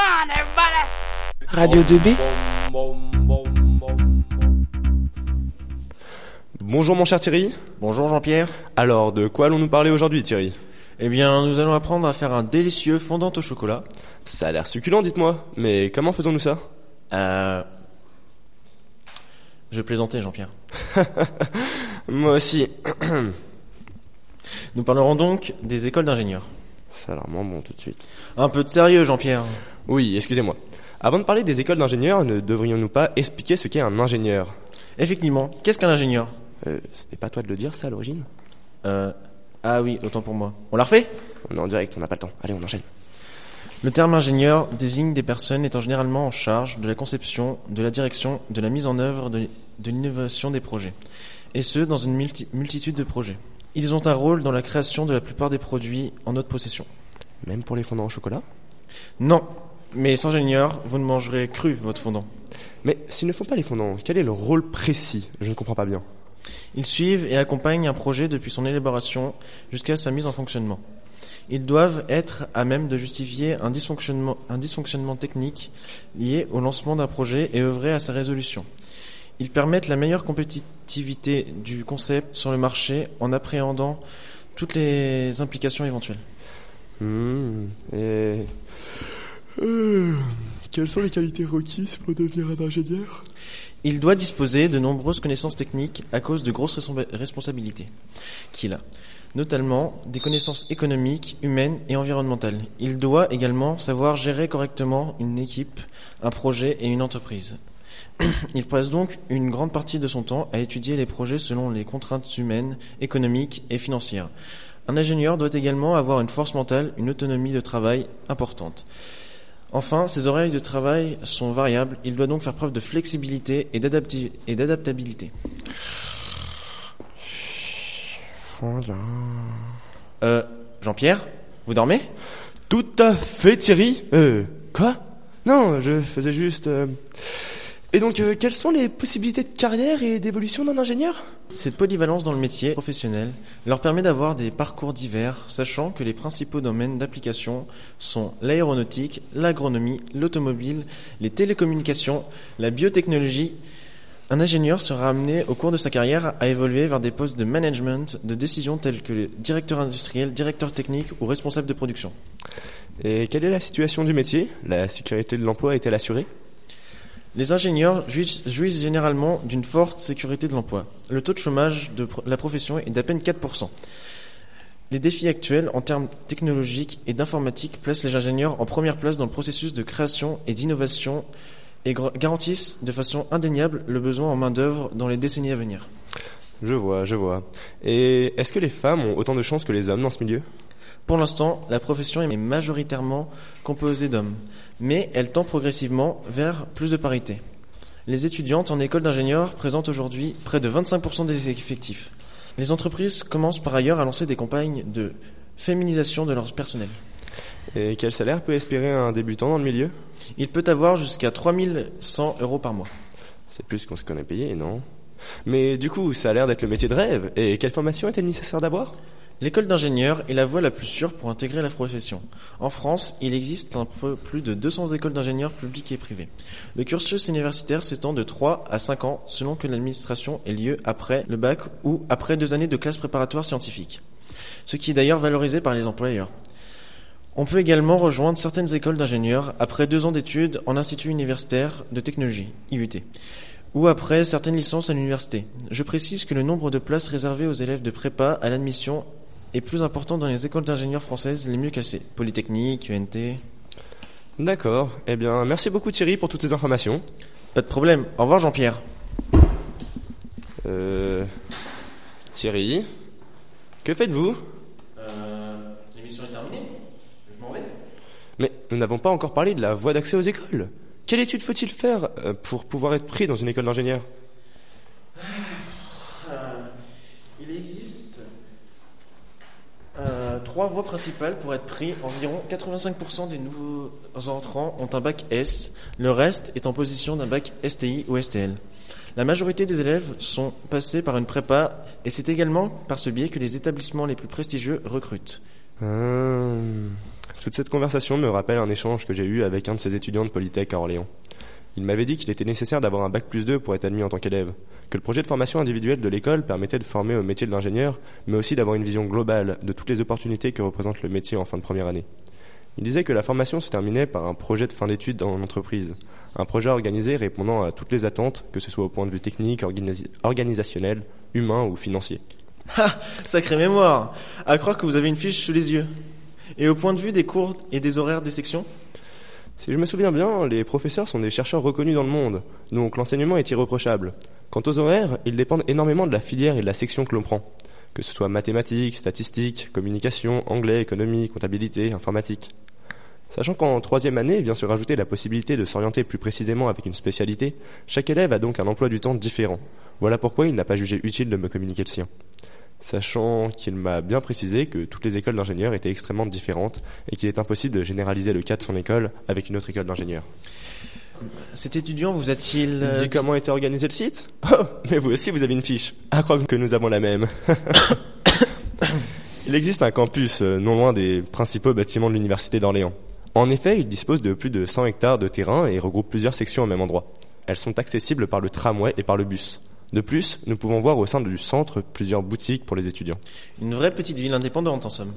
on, everybody! Radio 2B Bonjour mon cher Thierry. Bonjour Jean-Pierre. Alors, de quoi allons-nous parler aujourd'hui Thierry? Eh bien, nous allons apprendre à faire un délicieux fondant au chocolat. Ça a l'air succulent, dites-moi. Mais comment faisons-nous ça? Euh... Je plaisantais Jean-Pierre. Moi aussi. Nous parlerons donc des écoles d'ingénieurs. Ça a l'air moins bon tout de suite. Un peu de sérieux Jean-Pierre. Oui, excusez-moi. Avant de parler des écoles d'ingénieurs, ne devrions-nous pas expliquer ce qu'est un ingénieur? Effectivement, qu'est-ce qu'un ingénieur? Euh, C'était pas toi de le dire ça à l'origine? Euh... Ah oui, autant pour moi. On la refait? On est en direct, on n'a pas le temps. Allez, on enchaîne. Le terme ingénieur désigne des personnes étant généralement en charge de la conception, de la direction, de la mise en œuvre de, de l'innovation des projets. Et ce, dans une multi- multitude de projets. Ils ont un rôle dans la création de la plupart des produits en notre possession. Même pour les fondants au chocolat? Non, mais sans ingénieur, vous ne mangerez cru votre fondant. Mais s'ils ne font pas les fondants, quel est leur rôle précis? Je ne comprends pas bien. Ils suivent et accompagnent un projet depuis son élaboration jusqu'à sa mise en fonctionnement. Ils doivent être à même de justifier un dysfonctionnement, un dysfonctionnement technique lié au lancement d'un projet et œuvrer à sa résolution. Ils permettent la meilleure compétitivité du concept sur le marché en appréhendant toutes les implications éventuelles. Hmm, et... Euh, quelles sont les qualités requises pour devenir un ingénieur? Il doit disposer de nombreuses connaissances techniques à cause de grosses responsa- responsabilités qu'il a, notamment des connaissances économiques, humaines et environnementales. Il doit également savoir gérer correctement une équipe, un projet et une entreprise. Il passe donc une grande partie de son temps à étudier les projets selon les contraintes humaines, économiques et financières. Un ingénieur doit également avoir une force mentale, une autonomie de travail importante. Enfin, ses oreilles de travail sont variables, il doit donc faire preuve de flexibilité et d'adaptabilité. Euh, Jean-Pierre, vous dormez? Tout à fait Thierry Euh, quoi? Non, je faisais juste... euh, Et donc, euh, quelles sont les possibilités de carrière et d'évolution d'un ingénieur? Cette polyvalence dans le métier professionnel leur permet d'avoir des parcours divers, sachant que les principaux domaines d'application sont l'aéronautique, l'agronomie, l'automobile, les télécommunications, la biotechnologie. Un ingénieur sera amené au cours de sa carrière à évoluer vers des postes de management, de décision tels que le directeur industriel, directeur technique ou responsable de production. Et quelle est la situation du métier? La sécurité de l'emploi est-elle assurée? Les ingénieurs jouissent, généralement d'une forte sécurité de l'emploi. Le taux de chômage de la profession est d'à peine 4%. Les défis actuels en termes technologiques et d'informatique placent les ingénieurs en première place dans le processus de création et d'innovation et garantissent de façon indéniable le besoin en main-d'œuvre dans les décennies à venir. Je vois, je vois. Et est-ce que les femmes ont autant de chances que les hommes dans ce milieu? Pour l'instant, la profession est majoritairement composée d'hommes, mais elle tend progressivement vers plus de parité. Les étudiantes en école d'ingénieurs présentent aujourd'hui près de 25% des effectifs. Les entreprises commencent par ailleurs à lancer des campagnes de féminisation de leur personnel. Et quel salaire peut espérer un débutant dans le milieu? Il peut avoir jusqu'à 3100 euros par mois. C'est plus qu'on se connaît payé, non? Mais du coup, ça a l'air d'être le métier de rêve. Et quelle formation est-elle nécessaire d'avoir L'école d'ingénieur est la voie la plus sûre pour intégrer la profession. En France, il existe un peu plus de 200 écoles d'ingénieurs publiques et privées. Le cursus universitaire s'étend de 3 à 5 ans selon que l'administration ait lieu après le bac ou après deux années de classe préparatoire scientifique. Ce qui est d'ailleurs valorisé par les employeurs. On peut également rejoindre certaines écoles d'ingénieurs après deux ans d'études en institut universitaire de technologie, IUT, ou après certaines licences à l'université. Je précise que le nombre de places réservées aux élèves de prépa à l'admission est plus important dans les écoles d'ingénieurs françaises les mieux classées. Polytechnique, UNT. D'accord. Eh bien, merci beaucoup Thierry pour toutes ces informations. Pas de problème. Au revoir Jean-Pierre. Euh... Thierry Que faites-vous? Euh, l'émission est terminée. Je m'en vais. Mais nous n'avons pas encore parlé de la voie d'accès aux écoles. Quelle étude faut-il faire euh, pour pouvoir être pris dans une école d'ingénieur? Il existe euh, trois voies principales pour être pris. Environ 85% des nouveaux entrants ont un bac S. Le reste est en position d'un bac STI ou STL. La majorité des élèves sont passés par une prépa et c'est également par ce biais que les établissements les plus prestigieux recrutent. Ah, Toute cette conversation me rappelle un échange que j'ai eu avec un de ses étudiants de Polytech à Orléans. Il m'avait dit qu'il était nécessaire d'avoir un bac plus 2 pour être admis en tant qu'élève, que le projet de formation individuelle de l'école permettait de former au métier de l'ingénieur, mais aussi d'avoir une vision globale de toutes les opportunités que représente le métier en fin de première année. Il disait que la formation se terminait par un projet de fin d'études en entreprise, un projet organisé répondant à toutes les attentes, que ce soit au point de vue technique, organisationnel, humain ou financier. Ah, sacrée mémoire À croire que vous avez une fiche sous les yeux. Et au point de vue des cours et des horaires des sections Si je me souviens bien, les professeurs sont des chercheurs reconnus dans le monde, donc l'enseignement est irréprochable. Quant aux horaires, ils dépendent énormément de la filière et de la section que l'on prend, que ce soit mathématiques, statistiques, communication, anglais, économie, comptabilité, informatique. Sachant qu'en troisième année vient se rajouter la possibilité de s'orienter plus précisément avec une spécialité, chaque élève a donc un emploi du temps différent. Voilà pourquoi il n'a pas jugé utile de me communiquer le sien. Sachant qu'il m'a bien précisé que toutes les écoles d'ingénieurs étaient extrêmement différentes et qu'il est impossible de généraliser le cas de son école avec une autre école d'ingénieurs. Cet étudiant vous a-t-il... Euh, dit comment était organisé le site? Oh, mais vous aussi vous avez une fiche. À croire que nous avons la même. il existe un campus euh, non loin des principaux bâtiments de l'université d'Orléans. En effet, il dispose de plus de 100 hectares de terrain et regroupe plusieurs sections au même endroit. Elles sont accessibles par le tramway et par le bus. De plus, nous pouvons voir au sein du centre plusieurs boutiques pour les étudiants. Une vraie petite ville indépendante en somme.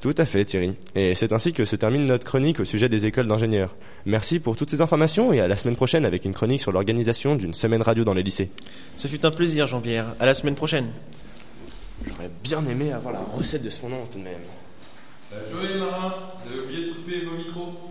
Tout à fait Thierry. Et c'est ainsi que se termine notre chronique au sujet des écoles d'ingénieurs. Merci pour toutes ces informations et à la semaine prochaine avec une chronique sur l'organisation d'une semaine radio dans les lycées. Ce fut un plaisir Jean-Pierre. À la semaine prochaine. J'aurais bien aimé avoir la recette de ce fondant tout de même. Euh, Joël et Marin, vous avez oublié de couper vos micros